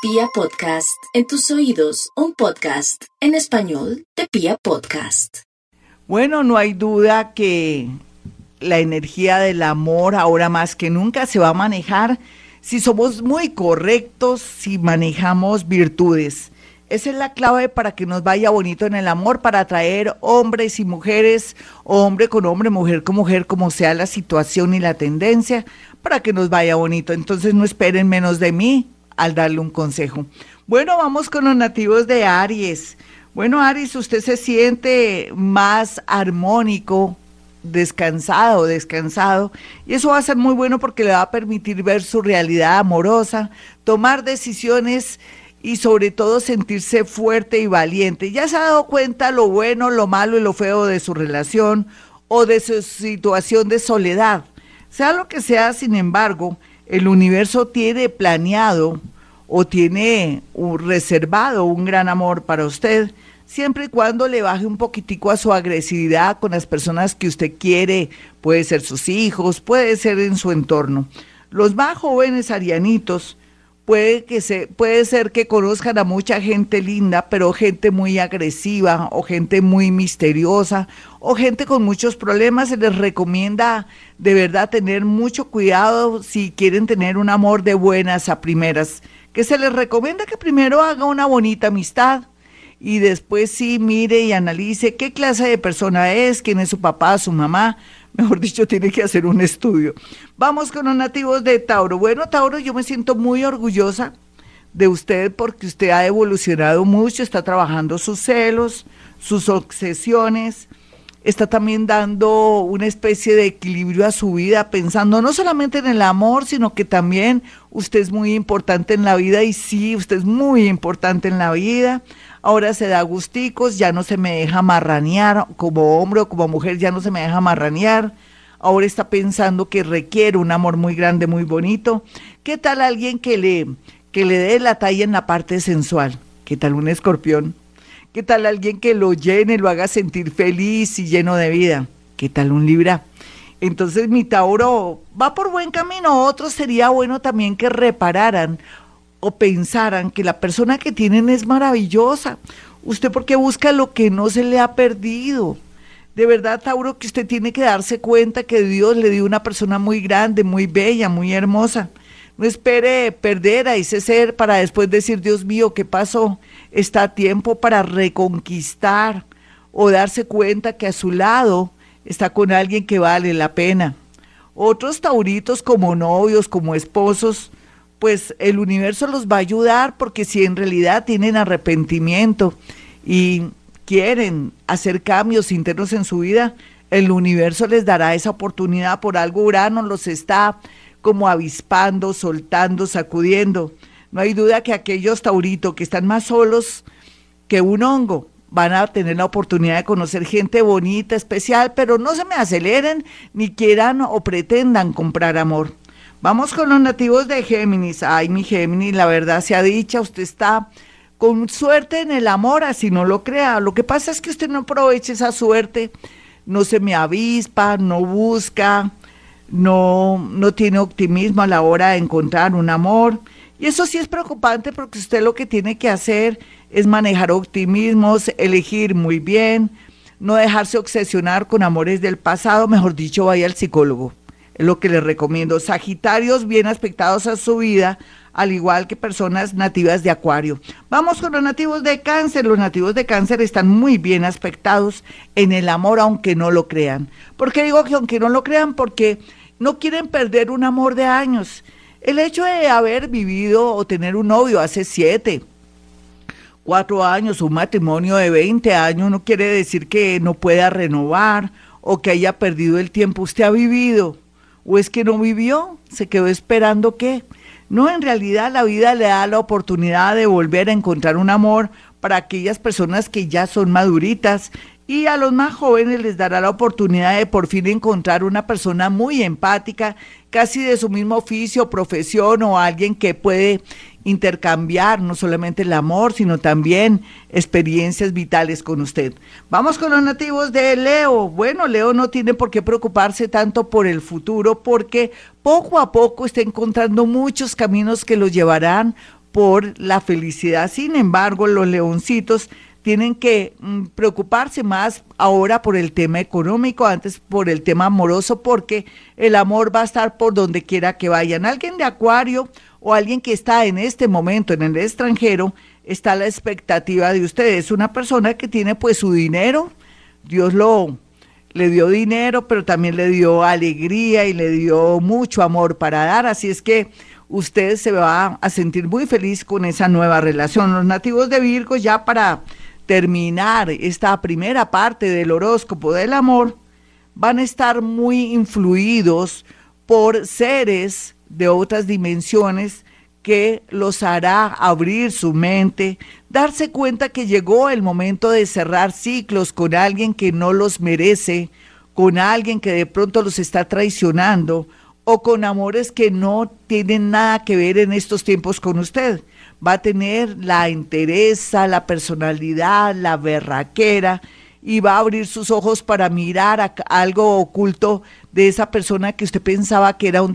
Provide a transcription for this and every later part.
Pia Podcast, en tus oídos, un podcast en español de Pia Podcast. Bueno, no hay duda que la energía del amor ahora más que nunca se va a manejar si somos muy correctos, si manejamos virtudes. Esa es la clave para que nos vaya bonito en el amor, para atraer hombres y mujeres, hombre con hombre, mujer con mujer, como sea la situación y la tendencia, para que nos vaya bonito. Entonces no esperen menos de mí al darle un consejo. Bueno, vamos con los nativos de Aries. Bueno, Aries, usted se siente más armónico, descansado, descansado, y eso va a ser muy bueno porque le va a permitir ver su realidad amorosa, tomar decisiones y sobre todo sentirse fuerte y valiente. Ya se ha dado cuenta lo bueno, lo malo y lo feo de su relación o de su situación de soledad. Sea lo que sea, sin embargo, el universo tiene planeado o tiene reservado un gran amor para usted, siempre y cuando le baje un poquitico a su agresividad con las personas que usted quiere, puede ser sus hijos, puede ser en su entorno. Los más jóvenes arianitos puede que se puede ser que conozcan a mucha gente linda, pero gente muy agresiva o gente muy misteriosa o gente con muchos problemas, se les recomienda de verdad tener mucho cuidado si quieren tener un amor de buenas a primeras, que se les recomienda que primero haga una bonita amistad y después sí mire y analice qué clase de persona es, quién es su papá, su mamá, mejor dicho, tiene que hacer un estudio. Vamos con los nativos de Tauro. Bueno, Tauro, yo me siento muy orgullosa de usted porque usted ha evolucionado mucho, está trabajando sus celos, sus obsesiones, está también dando una especie de equilibrio a su vida, pensando no solamente en el amor, sino que también usted es muy importante en la vida y sí, usted es muy importante en la vida ahora se da gusticos, ya no se me deja marranear, como hombre o como mujer ya no se me deja marranear, ahora está pensando que requiere un amor muy grande, muy bonito. ¿Qué tal alguien que le, que le dé la talla en la parte sensual? ¿Qué tal un escorpión? ¿Qué tal alguien que lo llene, lo haga sentir feliz y lleno de vida? ¿Qué tal un Libra? Entonces mi Tauro va por buen camino. Otro sería bueno también que repararan o pensaran que la persona que tienen es maravillosa. Usted porque busca lo que no se le ha perdido. De verdad, Tauro, que usted tiene que darse cuenta que Dios le dio una persona muy grande, muy bella, muy hermosa. No espere perder a ese ser para después decir, Dios mío, ¿qué pasó? Está a tiempo para reconquistar o darse cuenta que a su lado está con alguien que vale la pena. Otros tauritos como novios, como esposos, pues el universo los va a ayudar porque si en realidad tienen arrepentimiento y quieren hacer cambios internos en su vida, el universo les dará esa oportunidad. Por algo Urano los está como avispando, soltando, sacudiendo. No hay duda que aquellos tauritos que están más solos que un hongo van a tener la oportunidad de conocer gente bonita, especial, pero no se me aceleren ni quieran o pretendan comprar amor. Vamos con los nativos de Géminis. Ay, mi Géminis, la verdad sea dicha, usted está con suerte en el amor, así no lo crea. Lo que pasa es que usted no aprovecha esa suerte, no se me avispa, no busca, no, no tiene optimismo a la hora de encontrar un amor. Y eso sí es preocupante porque usted lo que tiene que hacer es manejar optimismos, elegir muy bien, no dejarse obsesionar con amores del pasado, mejor dicho, vaya al psicólogo es lo que les recomiendo. Sagitarios bien aspectados a su vida, al igual que personas nativas de Acuario. Vamos con los nativos de Cáncer. Los nativos de Cáncer están muy bien aspectados en el amor, aunque no lo crean. ¿Por qué digo que aunque no lo crean? Porque no quieren perder un amor de años. El hecho de haber vivido o tener un novio hace siete, cuatro años, un matrimonio de 20 años, no quiere decir que no pueda renovar o que haya perdido el tiempo. Usted ha vivido ¿O es que no vivió? ¿Se quedó esperando qué? No, en realidad la vida le da la oportunidad de volver a encontrar un amor para aquellas personas que ya son maduritas y a los más jóvenes les dará la oportunidad de por fin encontrar una persona muy empática, casi de su mismo oficio, profesión o alguien que puede intercambiar no solamente el amor, sino también experiencias vitales con usted. Vamos con los nativos de Leo. Bueno, Leo no tiene por qué preocuparse tanto por el futuro porque poco a poco está encontrando muchos caminos que lo llevarán por la felicidad. Sin embargo, los leoncitos tienen que mm, preocuparse más ahora por el tema económico, antes por el tema amoroso, porque el amor va a estar por donde quiera que vayan. Alguien de Acuario o alguien que está en este momento en el extranjero, está la expectativa de ustedes. Una persona que tiene pues su dinero, Dios lo le dio dinero, pero también le dio alegría y le dio mucho amor para dar, así es que usted se va a sentir muy feliz con esa nueva relación. Los nativos de Virgo ya para terminar esta primera parte del horóscopo del amor, van a estar muy influidos por seres de otras dimensiones que los hará abrir su mente, darse cuenta que llegó el momento de cerrar ciclos con alguien que no los merece, con alguien que de pronto los está traicionando o con amores que no tienen nada que ver en estos tiempos con usted va a tener la entereza, la personalidad, la berraquera y va a abrir sus ojos para mirar a algo oculto de esa persona que usted pensaba que era un,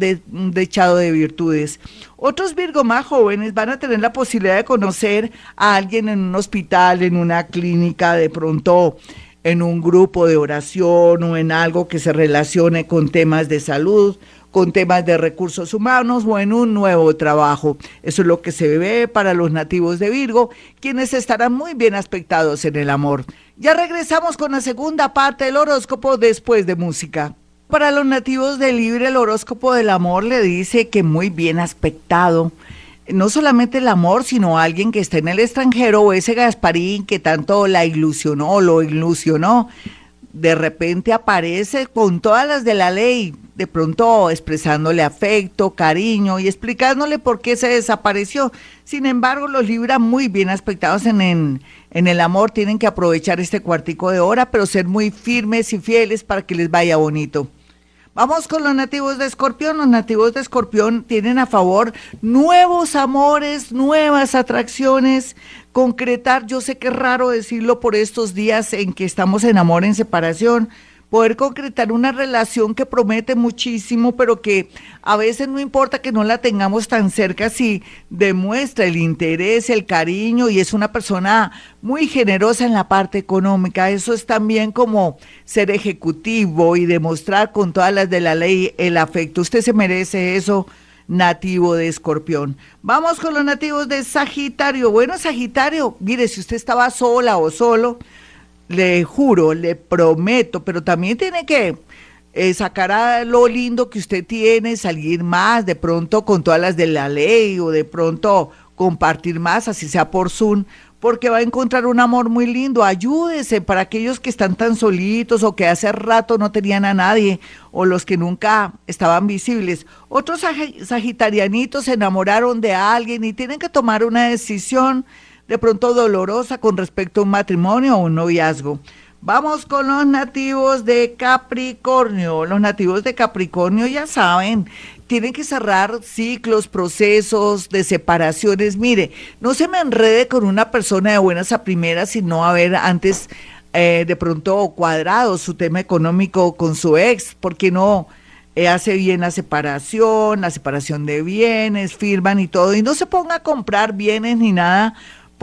dechado de virtudes. Otros Virgo más jóvenes van a tener la posibilidad de conocer a alguien en un hospital, en una clínica, de pronto en un grupo de oración o en algo que se relacione con temas de salud con temas de recursos humanos o en un nuevo trabajo. Eso es lo que se ve para los nativos de Virgo, quienes estarán muy bien aspectados en el amor. Ya regresamos con la segunda parte del horóscopo después de música. Para los nativos de Libre, el horóscopo del amor le dice que muy bien aspectado. No solamente el amor, sino alguien que está en el extranjero o ese Gasparín que tanto la ilusionó, lo ilusionó de repente aparece con todas las de la ley, de pronto expresándole afecto, cariño y explicándole por qué se desapareció. Sin embargo, los Libra muy bien aspectados en, en, en, el amor tienen que aprovechar este cuartico de hora, pero ser muy firmes y fieles para que les vaya bonito. Vamos con los nativos de Escorpión. Los nativos de Escorpión tienen a favor nuevos amores, nuevas atracciones, concretar, yo sé que es raro decirlo por estos días en que estamos en amor, en separación, poder concretar una relación que promete muchísimo, pero que a veces no importa que no la tengamos tan cerca si demuestra el interés, el cariño y es una persona muy generosa en la parte económica. Eso es también como ser ejecutivo y demostrar con todas las de la ley el afecto. Usted se merece eso nativo de Escorpión. Vamos con los nativos de Sagitario. Bueno, Sagitario, mire, si usted estaba sola o solo, le juro, le prometo, pero también tiene que eh, sacar a lo lindo que usted tiene, salir más, de pronto con todas las de la ley o de pronto compartir más, así sea por Zoom, porque va a encontrar un amor muy lindo. Ayúdese para aquellos que están tan solitos o que hace rato no tenían a nadie o los que nunca estaban visibles. Otros sagitarianitos se enamoraron de alguien y tienen que tomar una decisión de pronto dolorosa con respecto a un matrimonio o un noviazgo. Vamos con los nativos de Capricornio. Los nativos de Capricornio ya saben, tienen que cerrar ciclos, procesos de separaciones. Mire, no se me enrede con una persona de buenas a primeras, sino haber antes eh, de pronto cuadrado su tema económico con su ex, porque no eh, hace bien la separación, la separación de bienes, firman y todo, y no se ponga a comprar bienes ni nada,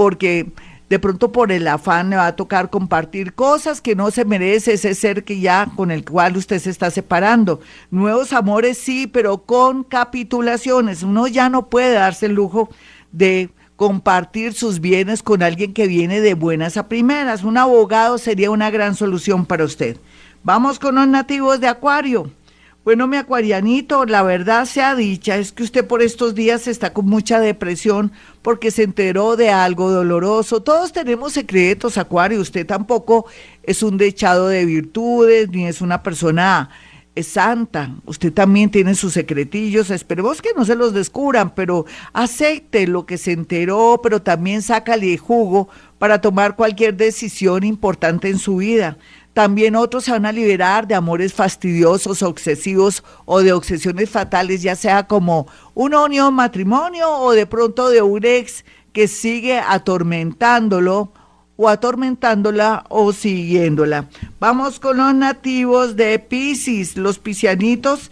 porque de pronto por el afán le va a tocar compartir cosas que no se merece ese ser que ya con el cual usted se está separando. Nuevos amores sí, pero con capitulaciones. Uno ya no puede darse el lujo de compartir sus bienes con alguien que viene de buenas a primeras. Un abogado sería una gran solución para usted. Vamos con los nativos de Acuario. Bueno, mi acuarianito, la verdad sea dicha, es que usted por estos días está con mucha depresión porque se enteró de algo doloroso. Todos tenemos secretos, Acuario. Usted tampoco es un dechado de virtudes, ni es una persona eh, santa. Usted también tiene sus secretillos. Esperemos que no se los descubran, pero acepte lo que se enteró, pero también sácale jugo para tomar cualquier decisión importante en su vida. También otros se van a liberar de amores fastidiosos, obsesivos o de obsesiones fatales, ya sea como una unión matrimonio o de pronto de un ex que sigue atormentándolo o atormentándola o siguiéndola. Vamos con los nativos de Pisces, los piscianitos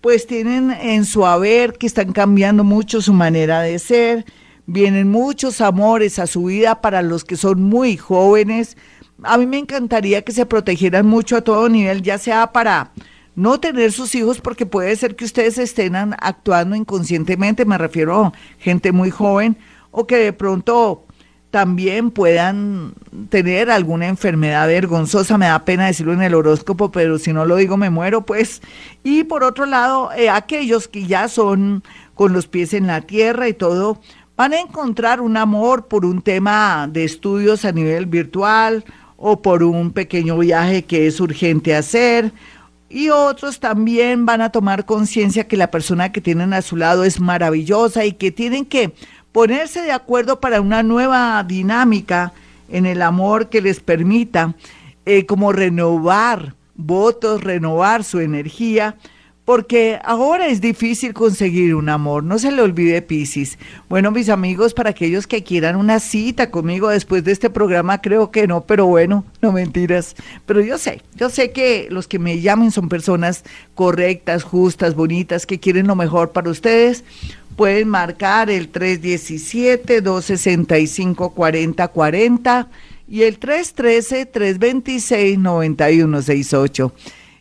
pues tienen en su haber que están cambiando mucho su manera de ser, vienen muchos amores a su vida para los que son muy jóvenes. A mí me encantaría que se protegieran mucho a todo nivel, ya sea para no tener sus hijos, porque puede ser que ustedes estén actuando inconscientemente, me refiero a gente muy joven, o que de pronto también puedan tener alguna enfermedad vergonzosa, me da pena decirlo en el horóscopo, pero si no lo digo me muero, pues. Y por otro lado, eh, aquellos que ya son con los pies en la tierra y todo, van a encontrar un amor por un tema de estudios a nivel virtual o por un pequeño viaje que es urgente hacer. Y otros también van a tomar conciencia que la persona que tienen a su lado es maravillosa y que tienen que ponerse de acuerdo para una nueva dinámica en el amor que les permita eh, como renovar votos, renovar su energía, porque ahora es difícil conseguir un amor, no se le olvide Piscis. Bueno, mis amigos, para aquellos que quieran una cita conmigo después de este programa, creo que no, pero bueno, no mentiras. Pero yo sé, yo sé que los que me llamen son personas correctas, justas, bonitas, que quieren lo mejor para ustedes pueden marcar el 317-265-4040 y el 313-326-9168.